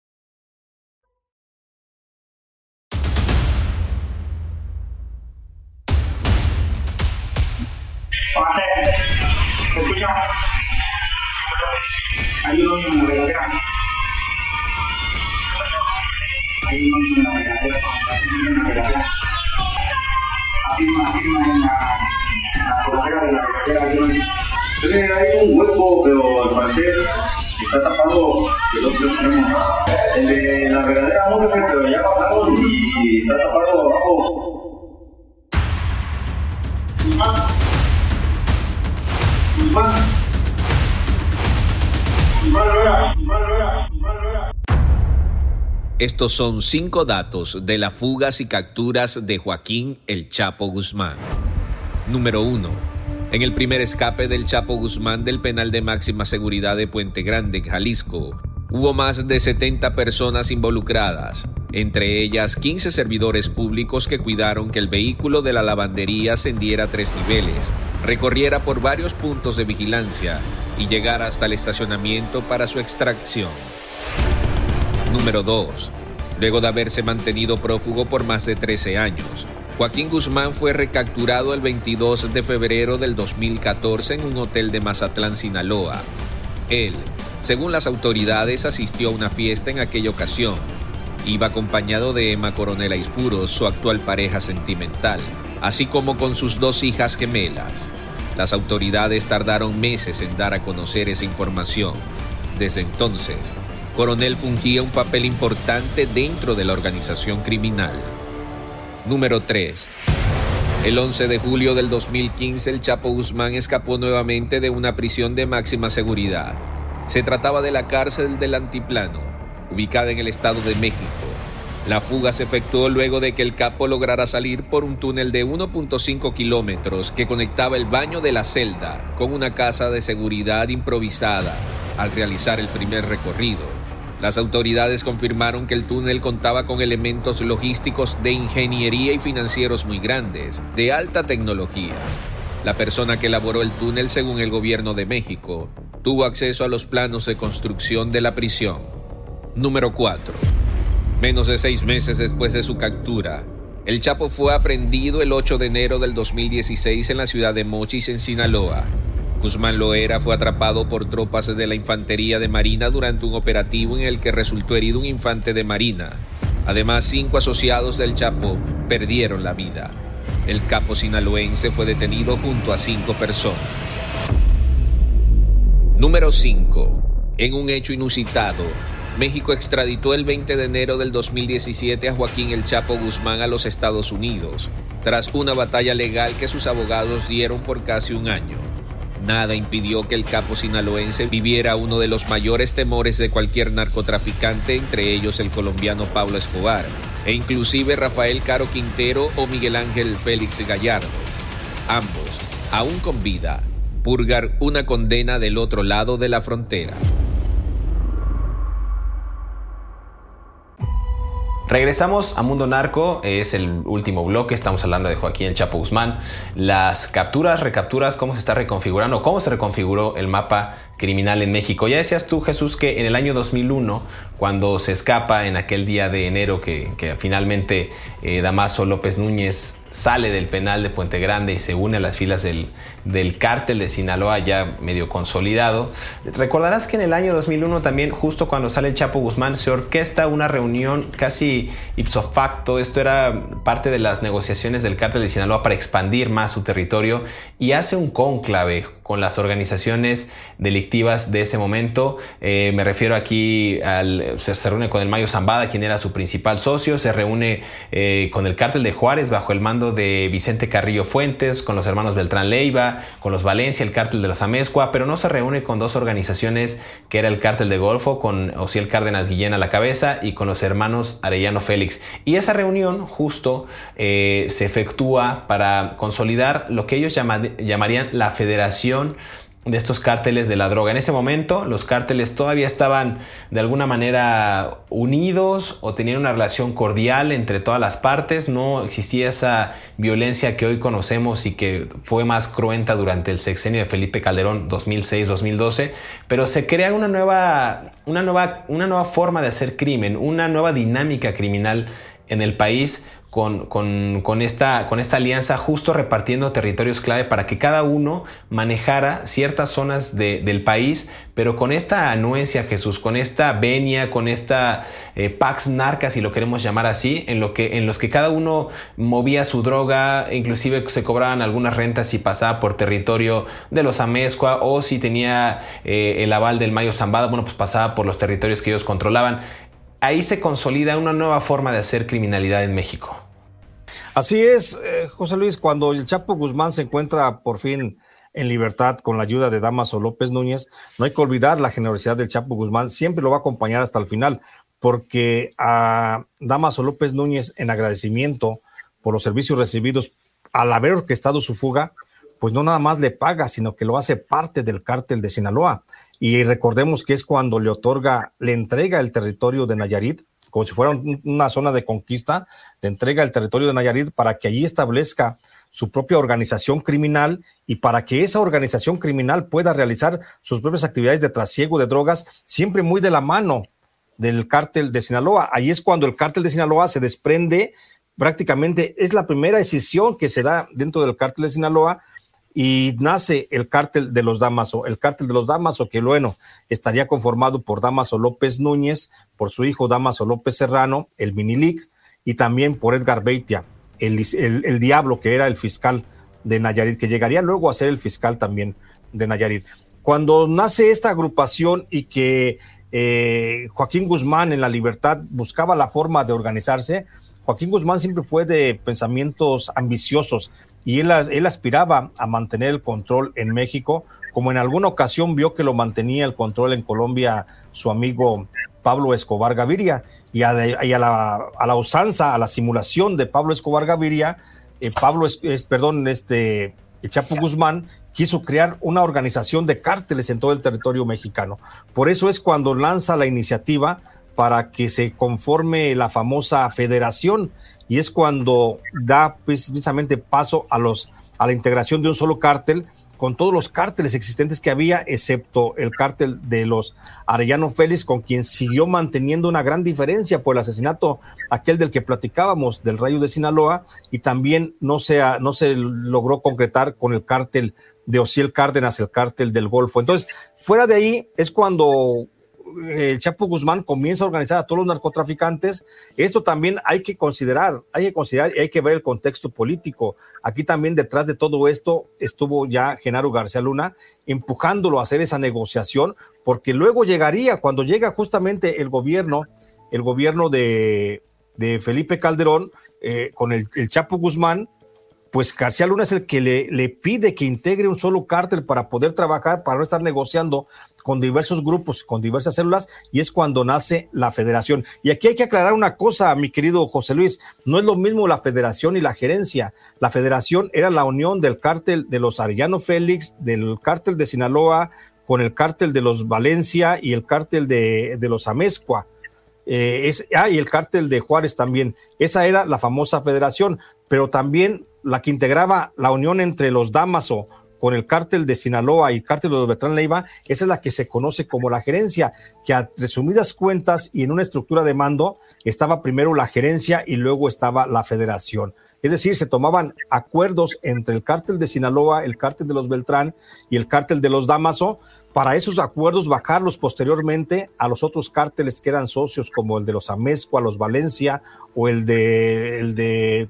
I: ¿Se escucha? Hay un en la. Hay un en la. Hay un en la. Afirma, afirma en la, en la de la. Entonces hay un hueco, pero al parecer está tapado. El de la verdadera pero ya y está tapado abajo.
A: Estos son cinco datos de las fugas y capturas de Joaquín El Chapo Guzmán. Número 1. En el primer escape del Chapo Guzmán del penal de máxima seguridad de Puente Grande, Jalisco, hubo más de 70 personas involucradas, entre ellas 15 servidores públicos que cuidaron que el vehículo de la lavandería ascendiera tres niveles, recorriera por varios puntos de vigilancia y llegara hasta el estacionamiento para su extracción. Número 2. Luego de haberse mantenido prófugo por más de 13 años, Joaquín Guzmán fue recapturado el 22 de febrero del 2014 en un hotel de Mazatlán, Sinaloa. Él, según las autoridades, asistió a una fiesta en aquella ocasión. Iba acompañado de Emma Coronel Aispuro, su actual pareja sentimental, así como con sus dos hijas gemelas. Las autoridades tardaron meses en dar a conocer esa información. Desde entonces, Coronel fungía un papel importante dentro de la organización criminal. Número 3. El 11 de julio del 2015, el Chapo Guzmán escapó nuevamente de una prisión de máxima seguridad. Se trataba de la cárcel del Antiplano, ubicada en el Estado de México, la fuga se efectuó luego de que el capo lograra salir por un túnel de 1.5 kilómetros que conectaba el baño de la celda con una casa de seguridad improvisada. Al realizar el primer recorrido, las autoridades confirmaron que el túnel contaba con elementos logísticos de ingeniería y financieros muy grandes, de alta tecnología. La persona que elaboró el túnel, según el gobierno de México, tuvo acceso a los planos de construcción de la prisión. Número 4. Menos de seis meses después de su captura, el Chapo fue aprendido el 8 de enero del 2016 en la ciudad de Mochis, en Sinaloa. Guzmán Loera fue atrapado por tropas de la Infantería de Marina durante un operativo en el que resultó herido un infante de Marina. Además, cinco asociados del Chapo perdieron la vida. El capo sinaloense fue detenido junto a cinco personas. Número 5. En un hecho inusitado, México extraditó el 20 de enero del 2017 a Joaquín El Chapo Guzmán a los Estados Unidos, tras una batalla legal que sus abogados dieron por casi un año. Nada impidió que el capo sinaloense viviera uno de los mayores temores de cualquier narcotraficante, entre ellos el colombiano Pablo Escobar, e inclusive Rafael Caro Quintero o Miguel Ángel Félix Gallardo. Ambos, aún con vida, purgar una condena del otro lado de la frontera.
B: Regresamos a Mundo Narco, es el último bloque, estamos hablando de Joaquín Chapo Guzmán. Las capturas, recapturas, cómo se está reconfigurando, cómo se reconfiguró el mapa criminal en México. Ya decías tú, Jesús, que en el año 2001, cuando se escapa en aquel día de enero que, finalmente eh, Damaso López Núñez sale del penal de Puente Grande y se une a las filas del, del cártel de Sinaloa ya medio consolidado. Recordarás que en el año 2001 también, justo cuando sale el Chapo Guzmán, se orquesta una reunión casi ipso facto. Esto era parte de las negociaciones del cártel de Sinaloa para expandir más su territorio y hace un cónclave con las organizaciones delictivas de ese momento. Eh, me refiero aquí al, se, reúne con el Mayo Zambada, quien era su principal socio, se reúne eh, con el cártel de Juárez bajo el mando de Vicente Carrillo Fuentes, con los hermanos Beltrán Leiva, con los Valencia, el cártel de los Amezcua, pero no se reúne con dos organizaciones que era el cártel de Golfo, con Osiel Cárdenas Guillén a la cabeza y con los hermanos Arellano Félix. Y esa reunión justo eh, se efectúa para consolidar lo que ellos llamarían la Federación de estos cárteles de la droga. En ese momento los cárteles todavía estaban de alguna manera unidos o tenían una relación cordial entre todas las partes, no existía esa violencia que hoy conocemos y que fue más cruenta durante el sexenio de Felipe Calderón 2006-2012, pero se crea una nueva, una, nueva, una nueva forma de hacer crimen, una nueva dinámica criminal en el país con, esta, alianza justo repartiendo territorios clave para que cada uno manejara ciertas zonas del país, pero con esta anuencia, Jesús, con esta venia, con esta eh, pax narca, si lo queremos llamar así, en los que cada uno movía su droga, inclusive se cobraban algunas rentas si pasaba por territorio de los Amezcua o si tenía eh, el aval del Mayo Zambada, bueno, pues pasaba por los territorios que ellos controlaban ahí se consolida una nueva forma de hacer criminalidad en México.
C: Así es, eh, José Luis, cuando el Chapo Guzmán se encuentra por fin en libertad con la ayuda de Damaso López Núñez, no hay que olvidar la generosidad del Chapo Guzmán, siempre lo va a acompañar hasta el final, porque a Damaso López Núñez, en agradecimiento por los servicios recibidos al haber orquestado su fuga, pues no nada más le paga, sino que lo hace parte del cártel de Sinaloa. Y recordemos que es cuando le otorga, le entrega el territorio de Nayarit, como si fuera una zona de conquista, le entrega el territorio de Nayarit para que allí establezca su propia organización criminal y para que esa organización criminal pueda realizar sus propias actividades de trasiego de drogas, siempre muy de la mano del cártel de Sinaloa. Ahí es cuando el cártel de Sinaloa se desprende prácticamente, es la primera decisión que se da dentro del cártel de Sinaloa y nace el cártel de los Damaso. El cártel de los Damaso, que bueno, estaría conformado por Damaso López Núñez, por su hijo Damaso López Serrano, el Minilic, y también por Edgar Beitia, el, diablo que era el fiscal de Nayarit, que llegaría luego a ser el fiscal también de Nayarit. Cuando nace esta agrupación y que eh, Joaquín Guzmán en la libertad buscaba la forma de organizarse, Joaquín Guzmán siempre fue de pensamientos ambiciosos, y él, aspiraba a mantener el control en México, como en alguna ocasión vio que lo mantenía el control en Colombia su amigo Pablo Escobar Gaviria, y a, la, a la, usanza, a la simulación de Pablo Escobar Gaviria, eh, Pablo es, perdón, este Chapo Guzmán quiso crear una organización de cárteles en todo el territorio mexicano. Por eso es cuando lanza la iniciativa para que se conforme la famosa federación y es cuando da precisamente paso a, los, a la integración de un solo cártel con todos los cárteles existentes que había, excepto el cártel de los Arellano Félix, con quien siguió manteniendo una gran diferencia por el asesinato aquel del que platicábamos, del Rayo de Sinaloa, y también no se, no se logró concretar con el cártel de Osiel Cárdenas, el cártel del Golfo. Entonces, fuera de ahí es cuando el Chapo Guzmán comienza a organizar a todos los narcotraficantes, esto también hay que considerar, hay que considerar y hay que ver el contexto político. Aquí también detrás de todo esto estuvo ya Genaro García Luna empujándolo a hacer esa negociación, porque luego llegaría, cuando llega justamente el gobierno, el gobierno de, Felipe Calderón, eh, con el, Chapo Guzmán, pues García Luna es el que le, le, pide que integre un solo cártel para poder trabajar, para no estar negociando con diversos grupos, con diversas células, y es cuando nace la federación. Y aquí hay que aclarar una cosa, mi querido José Luis, no es lo mismo la federación y la gerencia. La federación era la unión del cártel de los Arellano Félix, del cártel de Sinaloa, con el cártel de los Valencia y el cártel de, los Amezcua. Eh, ah, y el cártel de Juárez también. Esa era la famosa federación, pero también la que integraba la unión entre los Damaso, con el cártel de Sinaloa y el cártel de los Beltrán Leiva, esa es la que se conoce como la gerencia, que a resumidas cuentas y en una estructura de mando estaba primero la gerencia y luego estaba la federación. Es decir, se tomaban acuerdos entre el cártel de Sinaloa, el cártel de los Beltrán y el cártel de los Damaso, para esos acuerdos bajarlos posteriormente a los otros cárteles que eran socios, como el de los Amezcua, los Valencia o el de, el de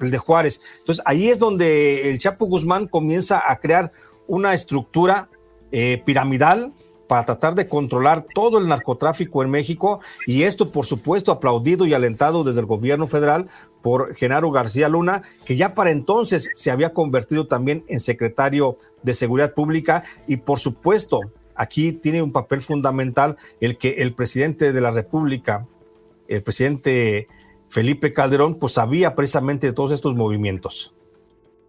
C: el de Juárez. Entonces ahí es donde el Chapo Guzmán comienza a crear una estructura eh, piramidal para tratar de controlar todo el narcotráfico en México y esto por supuesto aplaudido y alentado desde el gobierno federal por Genaro García Luna, que ya para entonces se había convertido también en secretario de Seguridad Pública y por supuesto aquí tiene un papel fundamental el que el presidente de la República, el presidente Felipe Calderón, pues sabía precisamente de todos estos movimientos.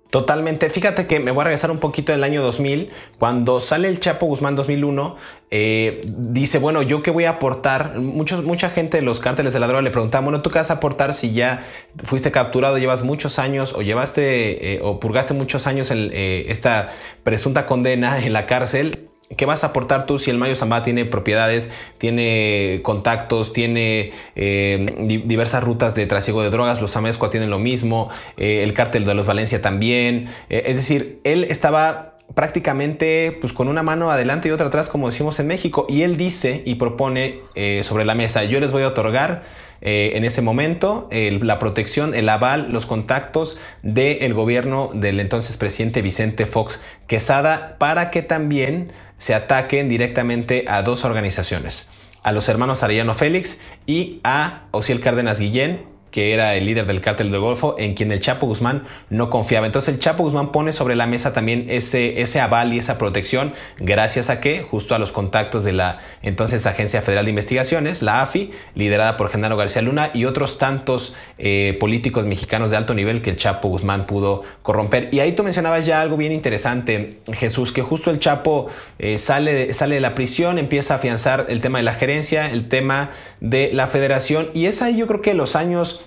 B: Totalmente. Fíjate que me voy a regresar un poquito del año 2000. Cuando sale el Chapo Guzmán 2001, eh, dice, bueno, ¿yo qué voy a aportar? Muchos, mucha gente de los cárteles de la droga le preguntaban, bueno, ¿tú qué vas a aportar si ya fuiste capturado, llevas muchos años o llevaste eh, o purgaste muchos años en, eh, esta presunta condena en la cárcel? ¿Qué vas a aportar tú si el Mayo Zambada tiene propiedades, tiene contactos, tiene eh, diversas rutas de trasiego de drogas? Los Amezcua tienen lo mismo, eh, el cártel de los Valencia también. Eh, es decir, él estaba prácticamente pues con una mano adelante y otra atrás, como decimos en México. Y él dice y propone sobre la mesa, yo les voy a otorgar en ese momento la protección, el aval, los contactos del gobierno del entonces presidente Vicente Fox Quesada para que también se ataquen directamente a dos organizaciones, a los hermanos Arellano Félix y a Osiel Cárdenas Guillén, que era el líder del cártel del Golfo, en quien el Chapo Guzmán no confiaba. Entonces el Chapo Guzmán pone sobre la mesa también ese, ese aval y esa protección, gracias a que, justo a los contactos de la entonces Agencia Federal de Investigaciones, la AFI, liderada por Genaro García Luna y otros tantos eh, políticos mexicanos de alto nivel que el Chapo Guzmán pudo corromper. Y ahí tú mencionabas ya algo bien interesante, Jesús, que justo el Chapo eh, sale, sale de la prisión, empieza a afianzar el tema de la gerencia, el tema de la federación, y es ahí yo creo que los años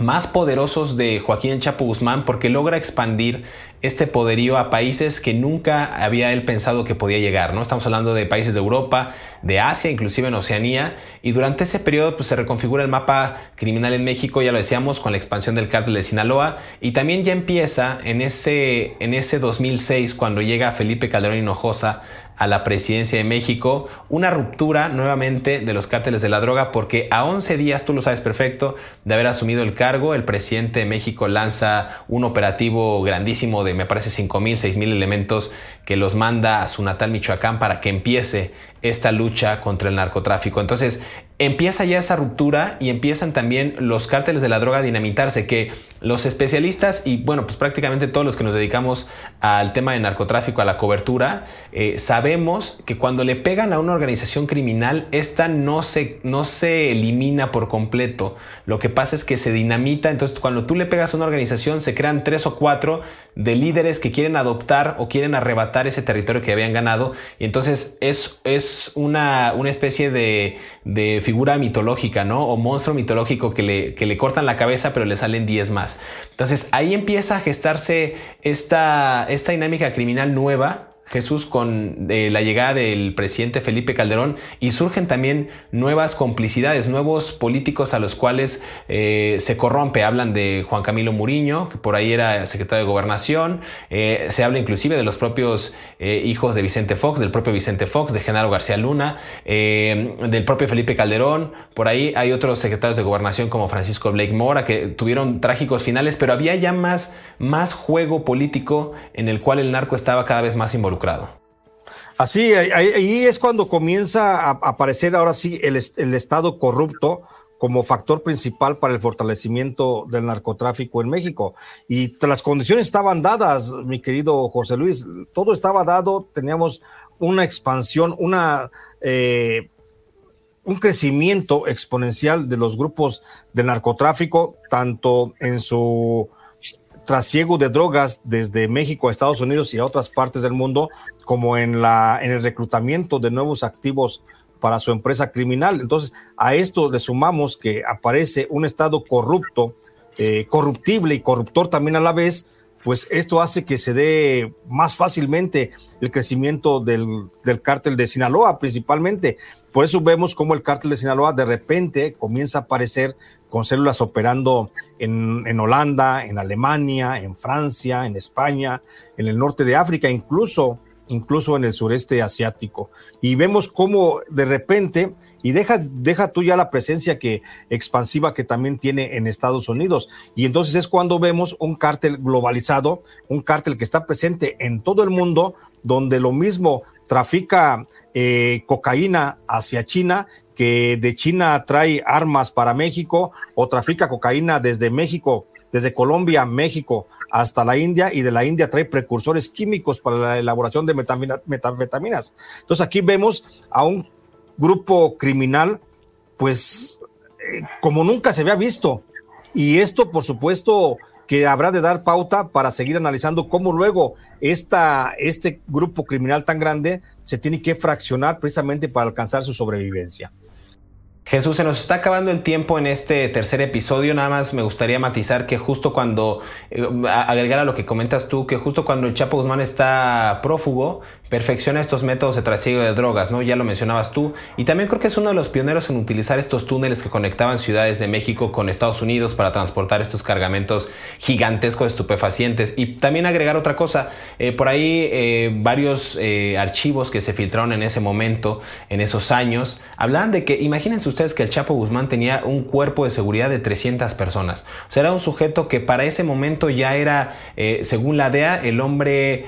B: más poderosos de Joaquín Chapo Guzmán porque logra expandir este poderío a países que nunca había él pensado que podía llegar, ¿no? Estamos hablando de países de Europa, de Asia, inclusive en Oceanía, y durante ese periodo pues, se reconfigura el mapa criminal en México, ya lo decíamos, con la expansión del cártel de Sinaloa, y también ya empieza en ese, en ese 2006, cuando llega Felipe Calderón Hinojosa a la presidencia de México, una ruptura nuevamente de los cárteles de la droga, porque a 11 días, tú lo sabes perfecto, de haber asumido el cargo, el presidente de México lanza un operativo grandísimo de, me parece, 5 mil, 6 mil elementos que los manda a su natal Michoacán para que empiece esta lucha contra el narcotráfico. Entonces empieza ya esa ruptura y empiezan también los cárteles de la droga a dinamitarse, que los especialistas y bueno, pues prácticamente todos los que nos dedicamos al tema de narcotráfico, a la cobertura, eh, sabemos que cuando le pegan a una organización criminal, esta no se, no se elimina por completo. Lo que pasa es que se dinamita, entonces cuando tú le pegas a una organización se crean tres o cuatro de líderes que quieren adoptar o quieren arrebatar ese territorio que habían ganado y entonces es, es una, una especie de, de, figura mitológica, ¿no? O monstruo mitológico que le, que le cortan la cabeza, pero le salen 10 más. Entonces ahí empieza a gestarse esta, esta dinámica criminal nueva Jesús con eh, la llegada del presidente Felipe Calderón y surgen también nuevas complicidades, nuevos políticos a los cuales eh, se corrompe. Hablan de Juan Camilo Muriño, que por ahí era secretario de gobernación, eh, se habla inclusive de los propios hijos de Vicente Fox, del propio Vicente Fox, de Genaro García Luna, del propio Felipe Calderón, por ahí hay otros secretarios de gobernación como Francisco Blake Mora que tuvieron trágicos finales, pero había ya más, más juego político en el cual el narco estaba cada vez más involucrado.
C: Así, ahí, es cuando comienza a aparecer ahora sí el, Estado corrupto como factor principal para el fortalecimiento del narcotráfico en México. Y las condiciones estaban dadas, mi querido José Luis, todo estaba dado, teníamos una expansión, una, eh, un crecimiento exponencial de los grupos del narcotráfico, tanto en su trasiego de drogas desde México a Estados Unidos y a otras partes del mundo, como en, la, en el reclutamiento de nuevos activos para su empresa criminal. Entonces, a esto le sumamos que aparece un Estado corrupto, eh, corruptible y corruptor también a la vez, pues esto hace que se dé más fácilmente el crecimiento del, del cártel de Sinaloa principalmente. Por eso vemos cómo el cártel de Sinaloa de repente comienza a aparecer con células operando en, Holanda, en Alemania, en Francia, en España, en el norte de África, incluso incluso en el sureste asiático. Y vemos cómo de repente, y deja, deja tú ya la presencia que expansiva que también tiene en Estados Unidos. Y entonces es cuando vemos un cártel globalizado, un cártel que está presente en todo el mundo, donde lo mismo trafica eh, cocaína hacia China que de China trae armas para México o trafica cocaína desde México, desde Colombia, México hasta la India y de la India trae precursores químicos para la elaboración de metanfetaminas. Entonces aquí vemos a un grupo criminal, pues eh, como nunca se había visto. Y esto, por supuesto, que habrá de dar pauta para seguir analizando cómo luego esta, este grupo criminal tan grande se tiene que fraccionar precisamente para alcanzar su sobrevivencia.
B: Jesús, se nos está acabando el tiempo en este tercer episodio. Nada más me gustaría matizar que justo cuando, eh, agregar a lo que comentas tú, que justo cuando el Chapo Guzmán está prófugo, perfecciona estos métodos de trasiego de drogas, ¿no? Ya lo mencionabas tú. Y también creo que es uno de los pioneros en utilizar estos túneles que conectaban ciudades de México con Estados Unidos para transportar estos cargamentos gigantescos de estupefacientes. Y también agregar otra cosa, eh, por ahí eh, varios archivos que se filtraron en ese momento, en esos años, hablaban de que, imagínense ustedes que el Chapo Guzmán tenía un cuerpo de seguridad de 300 personas. O sea, era un sujeto que para ese momento ya era, según la DEA, el hombre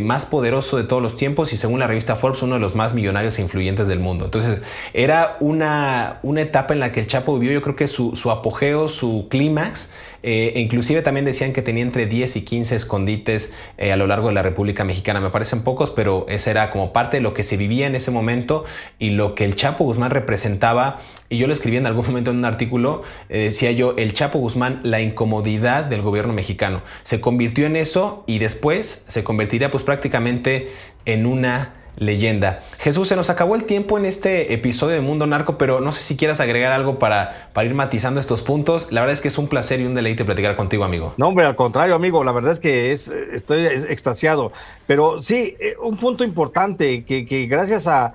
B: más poderoso de todos los tiempos y según la revista Forbes uno de los más millonarios e influyentes del mundo. Entonces era una, una etapa en la que el Chapo vivió yo creo que su, apogeo, su clímax, eh, e inclusive también decían que tenía entre 10 y 15 escondites eh, a lo largo de la República Mexicana. Me parecen pocos, pero ese era como parte de lo que se vivía en ese momento y lo que el Chapo Guzmán representaba. Y yo lo escribí en algún momento en un artículo, eh, decía yo, el Chapo Guzmán, la incomodidad del gobierno mexicano. Se convirtió en eso y después se convertiría pues prácticamente en una leyenda. Jesús, se nos acabó el tiempo en este episodio de Mundo Narco, pero no sé si quieras agregar algo para, para ir matizando estos puntos. La verdad es que es un placer y un deleite platicar contigo, amigo.
C: No, hombre, al contrario, amigo, la verdad es que es, estoy extasiado. Pero sí, eh, un punto importante que gracias a,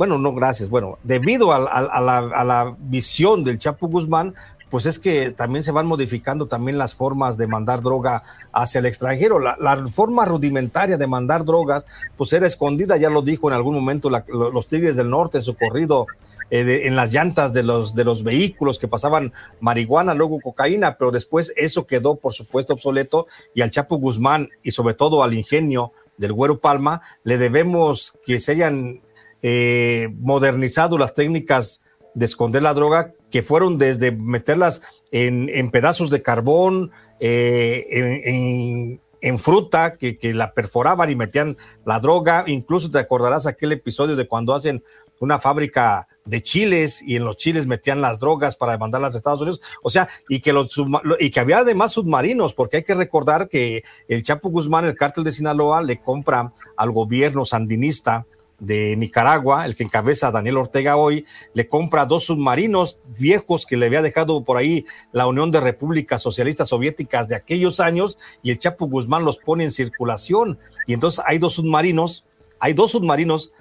C: bueno, no gracias, bueno, debido a, a, la, visión del Chapo Guzmán, pues es que también se van modificando también las formas de mandar droga hacia el extranjero. La, la forma rudimentaria de mandar drogas, pues era escondida, ya lo dijo en algún momento la, los Tigres del Norte, su corrido eh, de, en las llantas de los, de los vehículos que pasaban marihuana, luego cocaína, pero después eso quedó, por supuesto, obsoleto y al Chapo Guzmán y sobre todo al ingenio del Güero Palma le debemos que se hayan eh, modernizado las técnicas de esconder la droga, que fueron desde meterlas en, en pedazos de carbón, eh, en, en, en, fruta, que, que, la perforaban y metían la droga. Incluso te acordarás aquel episodio de cuando hacen una fábrica de chiles y en los chiles metían las drogas para mandarlas a Estados Unidos. O sea, y que, los, y que había además submarinos, porque hay que recordar que el Chapo Guzmán, el cártel de Sinaloa, le compra al gobierno sandinista de Nicaragua, el que encabeza Daniel Ortega hoy, le compra dos submarinos viejos que le había dejado por ahí la Unión de Repúblicas Socialistas Soviéticas de aquellos años y el Chapo Guzmán los pone en circulación. Y entonces hay dos submarinos, hay dos submarinos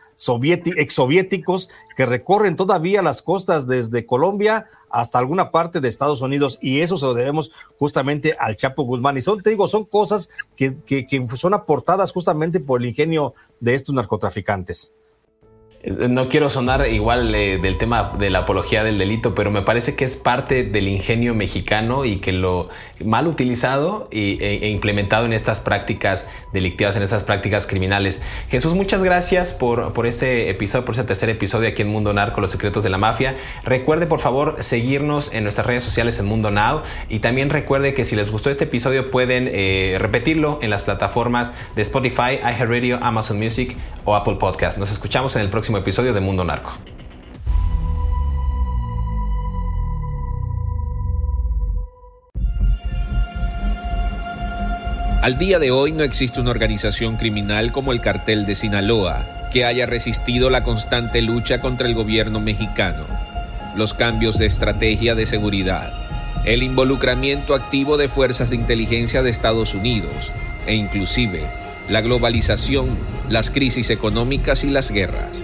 C: exsoviéticos que recorren todavía las costas desde Colombia hasta alguna parte de Estados Unidos y eso se lo debemos justamente al Chapo Guzmán. Y son, te digo, son cosas que, que, que son aportadas justamente por el ingenio de estos narcotraficantes.
B: No quiero sonar igual eh, del tema de la apología del delito, pero me parece que es parte del ingenio mexicano y que lo mal utilizado y, e, e, implementado en estas prácticas delictivas, en estas prácticas criminales. Jesús, muchas gracias por, por este episodio, por este tercer episodio aquí en Mundo Narco, los secretos de la mafia. Recuerde por favor seguirnos en nuestras redes sociales en Mundo Now y también recuerde que si les gustó este episodio pueden eh, repetirlo en las plataformas de Spotify, iHeartRadio, Amazon Music o Apple Podcast. Nos escuchamos en el próximo episodio de Mundo Narco.
A: Al día de hoy no existe una organización criminal como el cartel de Sinaloa que haya resistido la constante lucha contra el gobierno mexicano, los cambios de estrategia de seguridad, el involucramiento activo de fuerzas de inteligencia de Estados Unidos e inclusive la globalización, las crisis económicas y las guerras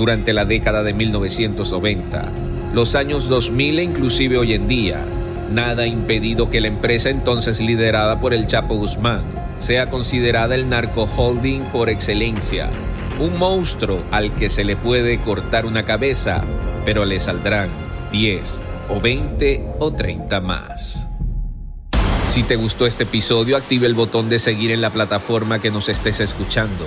A: durante la década de 1990, los años 2000 e inclusive hoy en día, nada ha impedido que la empresa entonces liderada por el Chapo Guzmán sea considerada el narcoholding por excelencia, un monstruo al que se le puede cortar una cabeza, pero le saldrán 10 o 20 o 30 más. Si te gustó este episodio, active el botón de seguir en la plataforma que nos estés escuchando,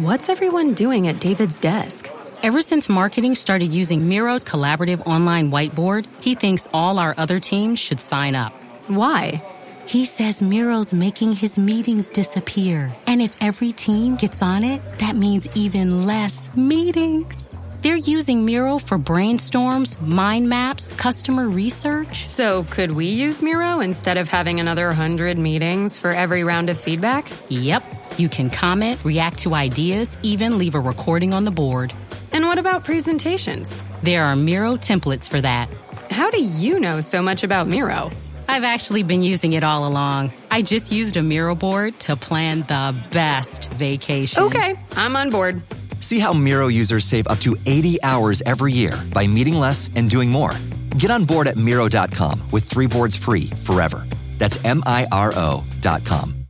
J: What's everyone doing at David's desk? Ever since marketing started using Miro's collaborative online whiteboard, he thinks all our other teams should sign up. Why? He says Miro's making his meetings disappear. And if every team gets on it, that means even less meetings. They're using Miro for brainstorms, mind maps, customer research.
K: So, could we use Miro instead of having another 100 meetings for every round of feedback?
J: Yep. You can comment, react to ideas, even leave a recording on the board.
K: And what about presentations?
J: There are Miro templates for that.
K: How do you know so much about Miro?
J: I've actually been using it all along. I just used a Miro board to plan the best vacation.
K: Okay, I'm on board.
L: See how Miro users save up to 80 hours every year by meeting less and doing more. Get on board at Miro.com with three boards free forever. That's M I R O.com.